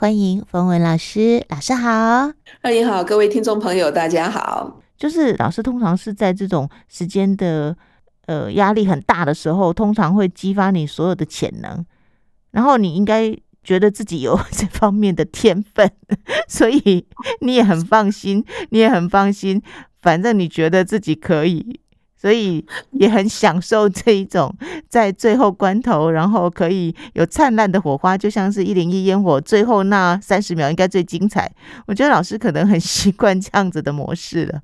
欢迎冯文老师，老师好。欢迎好，各位听众朋友，大家好。就是老师通常是在这种时间的呃压力很大的时候，通常会激发你所有的潜能，然后你应该觉得自己有这方面的天分，所以你也很放心，你也很放心，反正你觉得自己可以。所以也很享受这一种在最后关头，然后可以有灿烂的火花，就像是一零一烟火，最后那三十秒应该最精彩。我觉得老师可能很习惯这样子的模式了，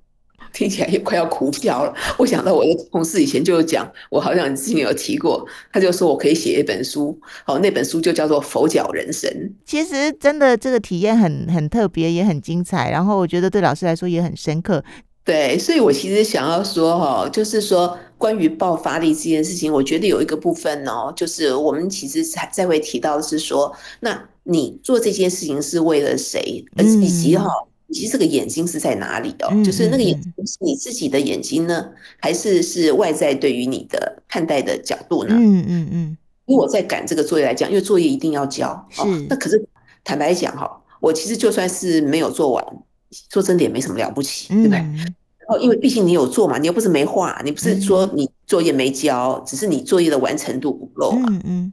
听起来也快要哭掉了。我想到我的同事以前就有讲，我好像之前有提过，他就说我可以写一本书，哦，那本书就叫做《佛脚人生》。其实真的这个体验很很特别，也很精彩，然后我觉得对老师来说也很深刻。对，所以我其实想要说哈，就是说关于爆发力这件事情，我觉得有一个部分哦，就是我们其实才再会提到的是说，那你做这件事情是为了谁，而以及哈，以及这个眼睛是在哪里哦？就是那个眼睛是你自己的眼睛呢，还是是外在对于你的看待的角度呢？嗯嗯嗯。因为我在赶这个作业来讲，因为作业一定要交，是。那可是坦白讲哈，我其实就算是没有做完。说真的也没什么了不起，对不对？然后因为毕竟你有做嘛，你又不是没画，你不是说你作业没交，只是你作业的完成度不够嘛。嗯嗯。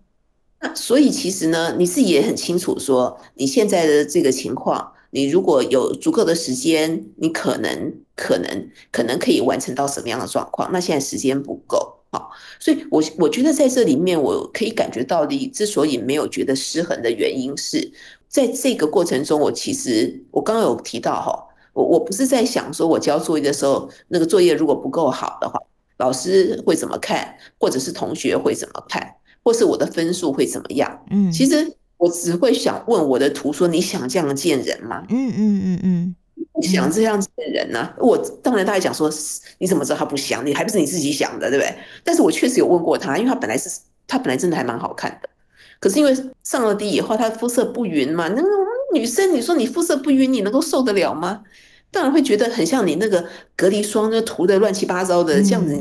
那所以其实呢，你自己也很清楚，说你现在的这个情况，你如果有足够的时间，你可能可能可能可以完成到什么样的状况？那现在时间不够啊，所以我我觉得在这里面，我可以感觉到你之所以没有觉得失衡的原因是。在这个过程中，我其实我刚刚有提到哈，我我不是在想说，我交作业的时候，那个作业如果不够好的话，老师会怎么看，或者是同学会怎么看，或是我的分数会怎么样？嗯，其实我只会想问我的图说，你想这样见人吗？嗯嗯嗯嗯，你想这样见人呢？我当然他还讲说，你怎么知道他不想？你还不是你自己想的，对不对？但是我确实有问过他，因为他本来是他本来真的还蛮好看的。可是因为上了底以后，她肤色不匀嘛，那个女生，你说你肤色不匀，你能够受得了吗？当然会觉得很像你那个隔离霜，那涂的乱七八糟的这样子。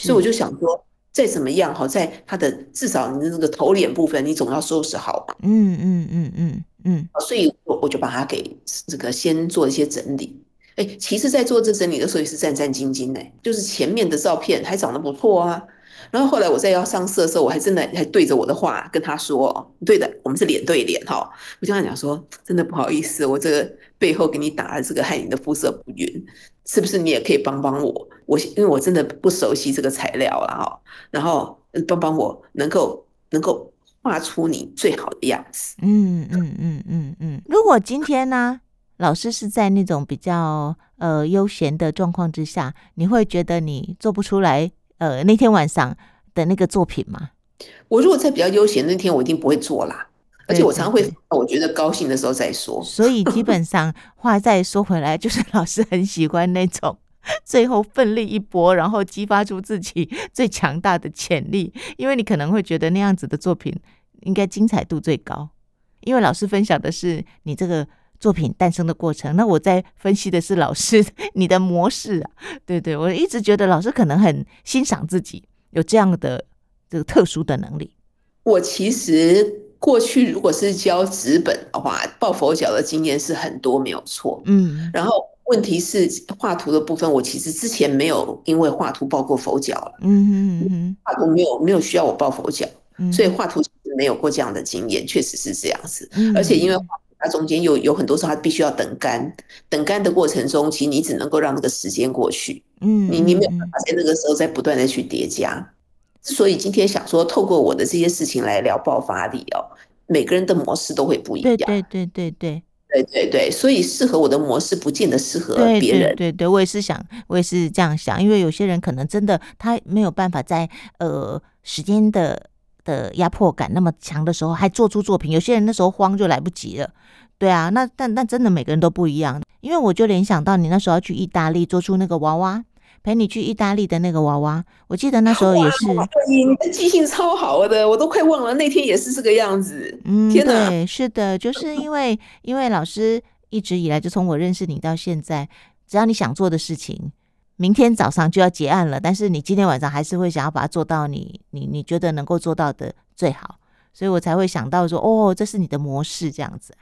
所以我就想说，再怎么样哈，在她的至少你的那个头脸部分，你总要收拾好吧。嗯嗯嗯嗯嗯。所以我我就把它给这个先做一些整理。哎，其实，在做这整理的时候也是战战兢兢的，就是前面的照片还长得不错啊。然后后来我在要上色的时候，我还真的还对着我的画跟他说：“对的，我们是脸对脸哈。”我就跟他讲说：“真的不好意思，我这个背后给你打了这个害你的肤色不匀，是不是你也可以帮帮我？我因为我真的不熟悉这个材料了哈，然后帮帮我能够能够画出你最好的样子。”嗯嗯嗯嗯嗯。如果今天呢，老师是在那种比较呃悠闲的状况之下，你会觉得你做不出来？呃，那天晚上的那个作品吗？我如果在比较悠闲那天，我一定不会做啦。而且我常常会，我觉得高兴的时候再说。所以基本上 话再说回来，就是老师很喜欢那种最后奋力一搏，然后激发出自己 最强大的潜力。因为你可能会觉得那样子的作品应该精彩度最高。因为老师分享的是你这个。作品诞生的过程，那我在分析的是老师 你的模式啊，对对，我一直觉得老师可能很欣赏自己有这样的这个特殊的能力。我其实过去如果是教纸本的话，抱佛脚的经验是很多，没有错。嗯，然后问题是画图的部分，我其实之前没有因为画图抱过佛脚了。嗯嗯嗯，画图没有没有需要我抱佛脚，所以画图其实没有过这样的经验，确实是这样子。而且因为它中间有有很多时候它必须要等干等干的过程中其实你只能够让那个时间过去嗯你你没有办法在那个时候再不断的去叠加。所以今天想说透过我的这些事情来聊爆发力哦每个人的模式都会不一样对对对对。对对对所以适合我的模式不见得适合别人对对我也是想我也是这样想因为有些人可能真的他没有办法在呃时间的的压迫感那么强的时候，还做出作品，有些人那时候慌就来不及了。对啊，那但但真的每个人都不一样，因为我就联想到你那时候要去意大利做出那个娃娃，陪你去意大利的那个娃娃，我记得那时候也是。你的记性超好的，我都快忘了那天也是这个样子。嗯，天哪，对，是的，就是因为因为老师一直以来就从我认识你到现在，只要你想做的事情。明天早上就要结案了，但是你今天晚上还是会想要把它做到你你你觉得能够做到的最好，所以我才会想到说，哦，这是你的模式这样子。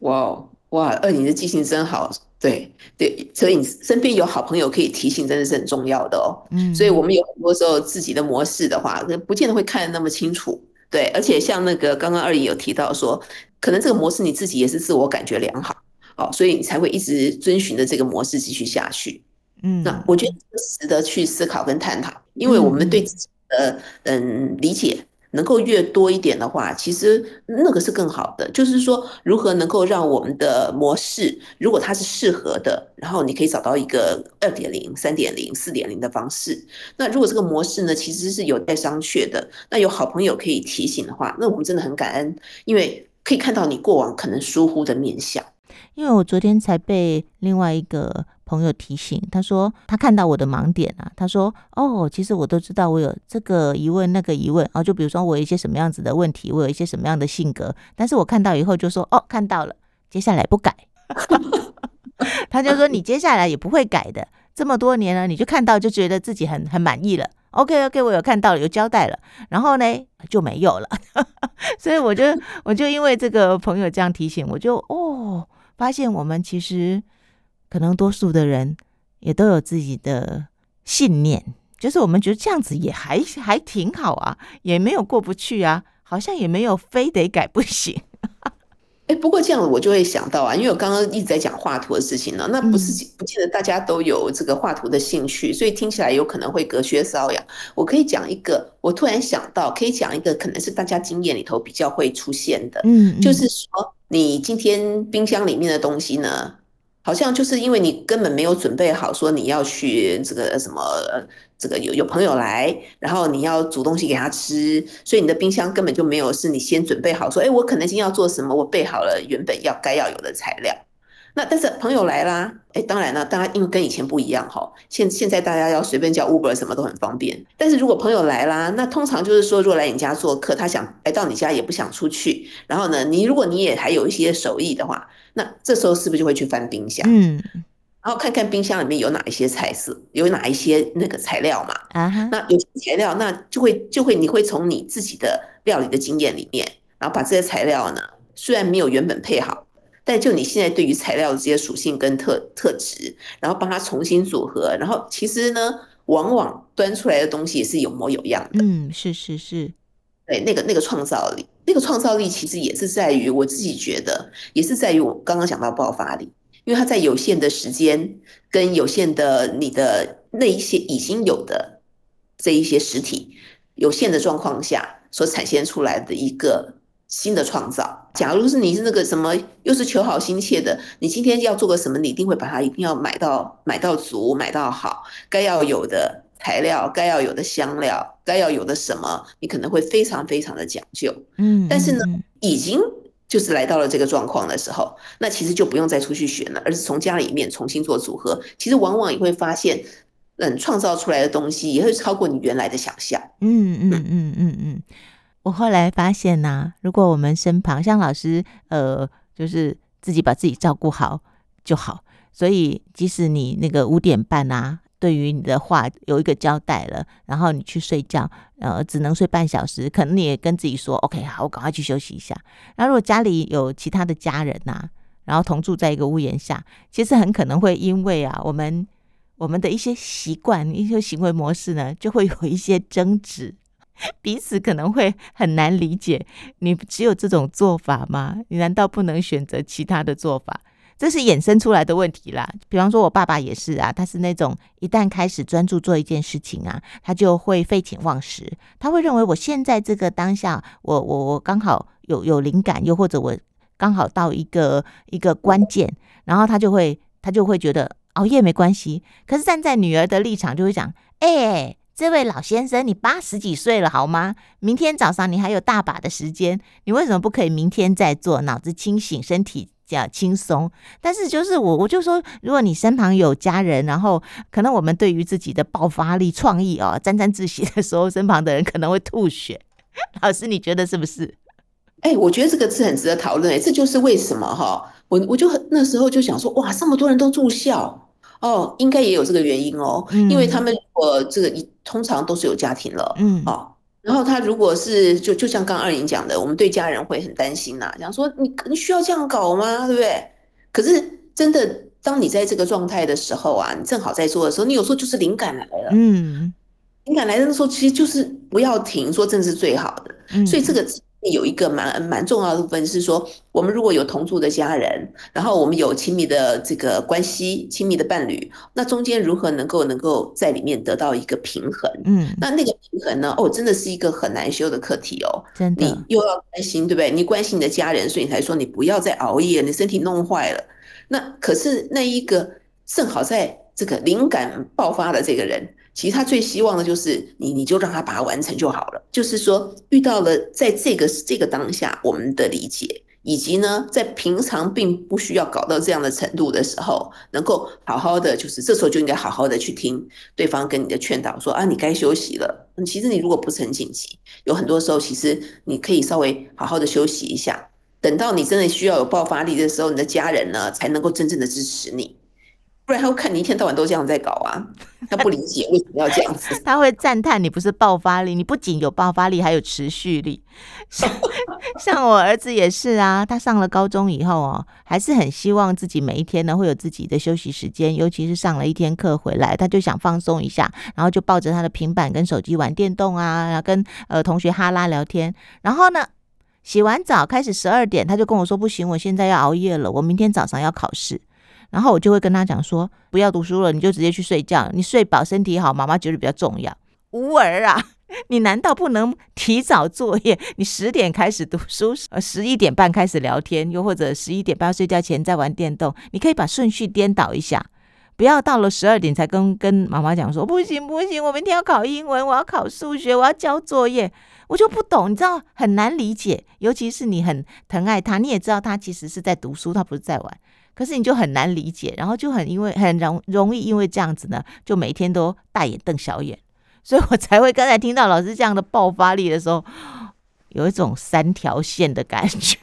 哇哇，二你的记性真好，对对，所以你身边有好朋友可以提醒，真的是很重要的哦。嗯，所以我们有很多时候自己的模式的话，不见得会看得那么清楚。对，而且像那个刚刚二姨有提到说，可能这个模式你自己也是自我感觉良好，哦，所以你才会一直遵循着这个模式继续下去。嗯，那我觉得值得去思考跟探讨，因为我们对自己的嗯理解。能够越多一点的话，其实那个是更好的。就是说，如何能够让我们的模式，如果它是适合的，然后你可以找到一个二点零、三点零、四点零的方式。那如果这个模式呢，其实是有待商榷的，那有好朋友可以提醒的话，那我们真的很感恩，因为可以看到你过往可能疏忽的面向。因为我昨天才被另外一个。朋友提醒他说，他看到我的盲点啊，他说：“哦，其实我都知道我有这个疑问那个疑问啊，就比如说我有一些什么样子的问题，我有一些什么样的性格，但是我看到以后就说哦，看到了，接下来不改。”他就说：“你接下来也不会改的，这么多年了，你就看到就觉得自己很很满意了。OK OK，我有看到了，有交代了，然后呢就没有了。”所以我就我就因为这个朋友这样提醒，我就哦发现我们其实。可能多数的人也都有自己的信念，就是我们觉得这样子也还还挺好啊，也没有过不去啊，好像也没有非得改不行。哎，不过这样子我就会想到啊，因为我刚刚一直在讲画图的事情呢，那不是不见得大家都有这个画图的兴趣，所以听起来有可能会隔靴搔痒。我可以讲一个，我突然想到，可以讲一个可能是大家经验里头比较会出现的，嗯，就是说你今天冰箱里面的东西呢，好像就是因为你根本没有准备好，说你要去这个什么，这个有有朋友来，然后你要煮东西给他吃，所以你的冰箱根本就没有是你先准备好说，哎，我可能今天要做什么，我备好了原本要该要有的材料。那但是朋友来啦，哎，当然了，大家因为跟以前不一样哈，现现在大家要随便叫 Uber 什么都很方便。但是如果朋友来啦，那通常就是说，如果来你家做客，他想来到你家也不想出去，然后呢，你如果你也还有一些手艺的话。那这时候是不是就会去翻冰箱？嗯，然后看看冰箱里面有哪一些菜色，有哪一些那个材料嘛？啊哈，那有些材料，那就会就会你会从你自己的料理的经验里面，然后把这些材料呢，虽然没有原本配好，但就你现在对于材料的这些属性跟特特质，然后帮它重新组合，然后其实呢，往往端出来的东西也是有模有样的。嗯，是是是。对，那个那个创造力，那个创造力其实也是在于我自己觉得，也是在于我刚刚讲到爆发力，因为它在有限的时间跟有限的你的那一些已经有的这一些实体有限的状况下所产生出来的一个新的创造。假如是你是那个什么，又是求好心切的，你今天要做个什么，你一定会把它一定要买到买到足，买到好，该要有的。材料该要有的香料，该要有的什么，你可能会非常非常的讲究，嗯，但是呢，已经就是来到了这个状况的时候，那其实就不用再出去选了，而是从家里面重新做组合。其实往往也会发现，嗯，创造出来的东西也会超过你原来的想象。嗯嗯嗯嗯嗯。我后来发现呢、啊，如果我们身旁像老师，呃，就是自己把自己照顾好就好，所以即使你那个五点半啊。对于你的话有一个交代了，然后你去睡觉，呃，只能睡半小时，可能你也跟自己说，OK，好，我赶快去休息一下。那如果家里有其他的家人呐、啊，然后同住在一个屋檐下，其实很可能会因为啊，我们我们的一些习惯、一些行为模式呢，就会有一些争执，彼此可能会很难理解。你只有这种做法吗？你难道不能选择其他的做法？这是衍生出来的问题啦。比方说，我爸爸也是啊，他是那种一旦开始专注做一件事情啊，他就会废寝忘食。他会认为我现在这个当下，我我我刚好有有灵感，又或者我刚好到一个一个关键，然后他就会他就会觉得熬夜没关系。可是站在女儿的立场，就会讲：哎，这位老先生，你八十几岁了好吗？明天早上你还有大把的时间，你为什么不可以明天再做？脑子清醒，身体。较轻松，但是就是我，我就说，如果你身旁有家人，然后可能我们对于自己的爆发力、创意哦，沾沾自喜的时候，身旁的人可能会吐血。老师，你觉得是不是？哎、我觉得这个是很值得讨论。哎，这就是为什么哈，我我就那时候就想说，哇，这么多人都住校哦，应该也有这个原因哦，嗯、因为他们我这个一通常都是有家庭了，嗯，哦。然后他如果是就就像刚刚二颖讲的，我们对家人会很担心呐、啊，讲说你你需要这样搞吗？对不对？可是真的，当你在这个状态的时候啊，你正好在做的时候，你有时候就是灵感来了，嗯，灵感来的时候，其实就是不要停，说这是最好的，嗯、所以这个。有一个蛮蛮重要的部分是说，我们如果有同住的家人，然后我们有亲密的这个关系、亲密的伴侣，那中间如何能够能够在里面得到一个平衡？嗯，那那个平衡呢？哦，真的是一个很难修的课题哦。真的，你又要关心，对不对？你关心你的家人，所以你才说你不要再熬夜，你身体弄坏了。那可是那一个正好在这个灵感爆发的这个人。其实他最希望的就是你，你就让他把它完成就好了。就是说，遇到了在这个这个当下，我们的理解，以及呢，在平常并不需要搞到这样的程度的时候，能够好好的，就是这时候就应该好好的去听对方跟你的劝导，说啊，你该休息了。其实你如果不是很紧急，有很多时候，其实你可以稍微好好的休息一下，等到你真的需要有爆发力的时候，你的家人呢，才能够真正的支持你。不然他会看你一天到晚都这样在搞啊，他不理解为什么要这样子。他会赞叹你不是爆发力，你不仅有爆发力，还有持续力。像像我儿子也是啊，他上了高中以后哦，还是很希望自己每一天呢会有自己的休息时间，尤其是上了一天课回来，他就想放松一下，然后就抱着他的平板跟手机玩电动啊，然后跟呃同学哈拉聊天。然后呢，洗完澡开始十二点，他就跟我说不行，我现在要熬夜了，我明天早上要考试。然后我就会跟他讲说，不要读书了，你就直接去睡觉。你睡饱，身体好，妈妈觉得比较重要。吾儿啊，你难道不能提早作业？你十点开始读书，呃，十一点半开始聊天，又或者十一点半睡觉前再玩电动？你可以把顺序颠倒一下，不要到了十二点才跟跟妈妈讲说，不行不行，我明天要考英文，我要考数学，我要交作业。我就不懂，你知道很难理解，尤其是你很疼爱他，你也知道他其实是在读书，他不是在玩。可是你就很难理解，然后就很因为很容容易因为这样子呢，就每天都大眼瞪小眼，所以我才会刚才听到老师这样的爆发力的时候，有一种三条线的感觉。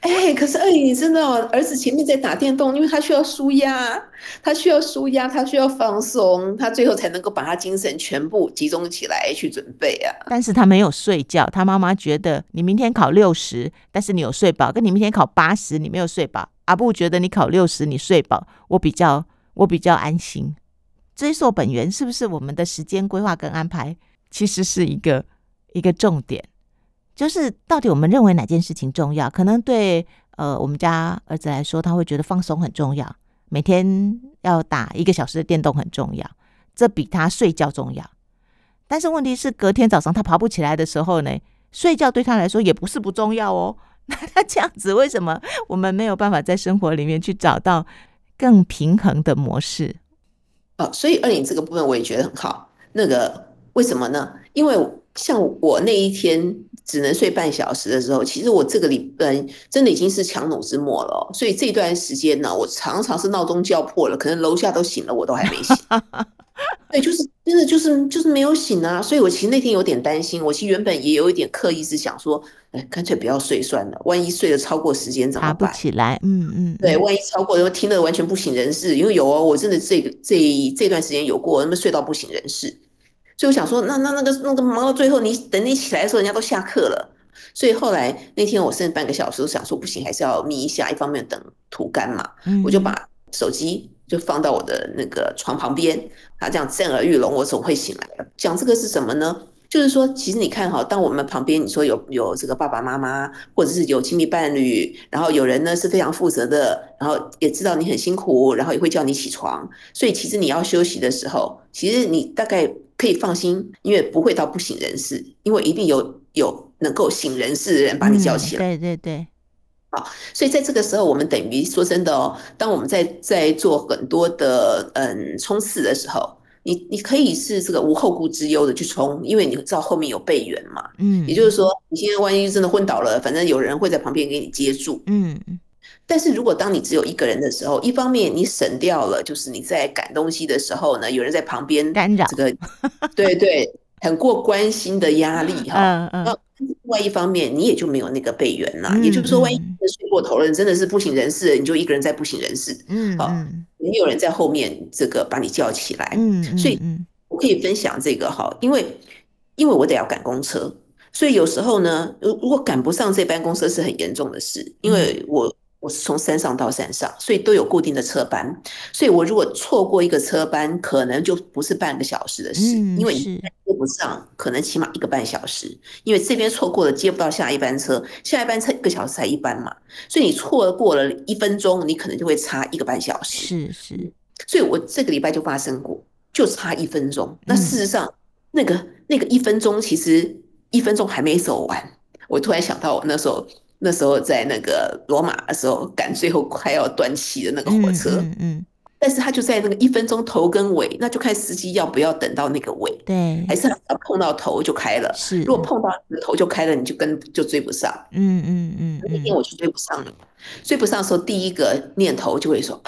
哎、可是二姨，你知道儿子前面在打电动，因为他需要舒压，他需要舒压，他需要放松，他最后才能够把他精神全部集中起来去准备啊。但是他没有睡觉，他妈妈觉得你明天考六十，但是你有睡饱，跟你明天考八十，你没有睡饱。阿布觉得你考六十，你睡饱，我比较我比较安心。追溯本源，是不是我们的时间规划跟安排，其实是一个一个重点。就是到底我们认为哪件事情重要？可能对呃我们家儿子来说，他会觉得放松很重要，每天要打一个小时的电动很重要，这比他睡觉重要。但是问题是，隔天早上他爬不起来的时候呢，睡觉对他来说也不是不重要哦。那他这样子，为什么我们没有办法在生活里面去找到更平衡的模式？哦，所以二颖这个部分我也觉得很好。那个为什么呢？因为像我那一天。只能睡半小时的时候，其实我这个礼拜真的已经是强弩之末了。所以这段时间呢，我常常是闹钟叫破了，可能楼下都醒了，我都还没醒。对，就是真的就是就是没有醒啊。所以我其实那天有点担心，我其实原本也有一点刻意是想说，哎，干脆不要睡算了，万一睡了超过时间怎么办？爬不起来，嗯嗯，对，万一超过，然后听得完全不省人事，因为有哦，我真的这个这这段时间有过，那么睡到不省人事。所以我想说，那那那个那个忙到最后，你等你起来的时候，人家都下课了。所以后来那天我剩半个小时，我想说不行，还是要眯一下。一方面等吐干嘛，我就把手机就放到我的那个床旁边，啊，这样震耳欲聋，我总会醒来了。讲这个是什么呢？就是说，其实你看哈，当我们旁边你说有有这个爸爸妈妈，或者是有亲密伴侣，然后有人呢是非常负责的，然后也知道你很辛苦，然后也会叫你起床。所以其实你要休息的时候，其实你大概。可以放心，因为不会到不省人事，因为一定有有能够省人事的人把你叫起来。嗯、对对对，好，所以在这个时候，我们等于说真的哦，当我们在在做很多的嗯冲刺的时候，你你可以是这个无后顾之忧的去冲，因为你知道后面有备援嘛。嗯，也就是说，你现在万一真的昏倒了，反正有人会在旁边给你接住。嗯。但是如果当你只有一个人的时候，一方面你省掉了，就是你在赶东西的时候呢，有人在旁边干扰，这个 对对，很过关心的压力哈。嗯嗯。另外一方面，你也就没有那个备援了。也就是说，万一睡过头了，你真的是不省人事，你就一个人在不省人事。嗯。好，没有人在后面这个把你叫起来。嗯。所以我可以分享这个哈，因为。因为我得要赶公车，所以有时候呢，如如果赶不上这班公车是很严重的事，因为我。我是从山上到山上，所以都有固定的车班。所以我如果错过一个车班，可能就不是半个小时的事，嗯、因为你接不上，可能起码一个半小时。因为这边错过了，接不到下一班车，下一班车一个小时才一班嘛，所以你错过了一分钟，你可能就会差一个半小时。是是，所以我这个礼拜就发生过，就差一分钟。那事实上，那个那个一分钟，其实一分钟还没走完。我突然想到，我那时候。那时候在那个罗马的时候赶最后快要断气的那个火车，嗯，嗯，但是他就在那个一分钟头跟尾，那就看司机要不要等到那个尾，对，还是要碰到头就开了，是，如果碰到头就开了，你就跟就追不上，嗯嗯嗯，那天我就追不上了，追不上的时候，第一个念头就会说，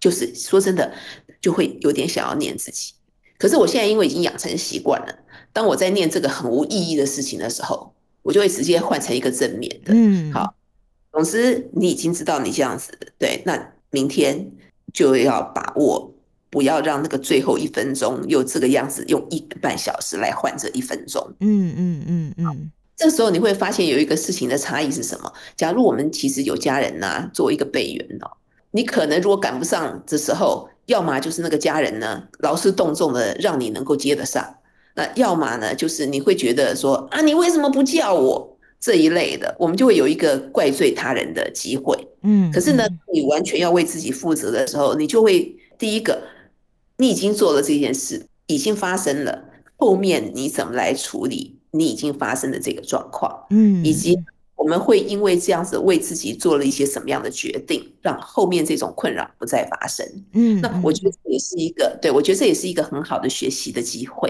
就是说真的，就会有点想要念自己，可是我现在因为已经养成习惯了，当我在念这个很无意义的事情的时候。我就会直接换成一个正面的，嗯，好。总之，你已经知道你这样子，对，那明天就要把握，不要让那个最后一分钟又这个样子，用一个半小时来换这一分钟。嗯嗯嗯嗯。这时候你会发现有一个事情的差异是什么？假如我们其实有家人呐，作为一个备员哦，你可能如果赶不上的时候，要么就是那个家人呢劳师动众的让你能够接得上。那要么呢，就是你会觉得说啊，你为什么不叫我这一类的，我们就会有一个怪罪他人的机会。嗯，可是呢，你完全要为自己负责的时候，你就会第一个，你已经做了这件事，已经发生了，后面你怎么来处理你已经发生的这个状况？嗯，以及。我们会因为这样子为自己做了一些什么样的决定，让后面这种困扰不再发生。嗯，那我觉得这也是一个，对，我觉得这也是一个很好的学习的机会。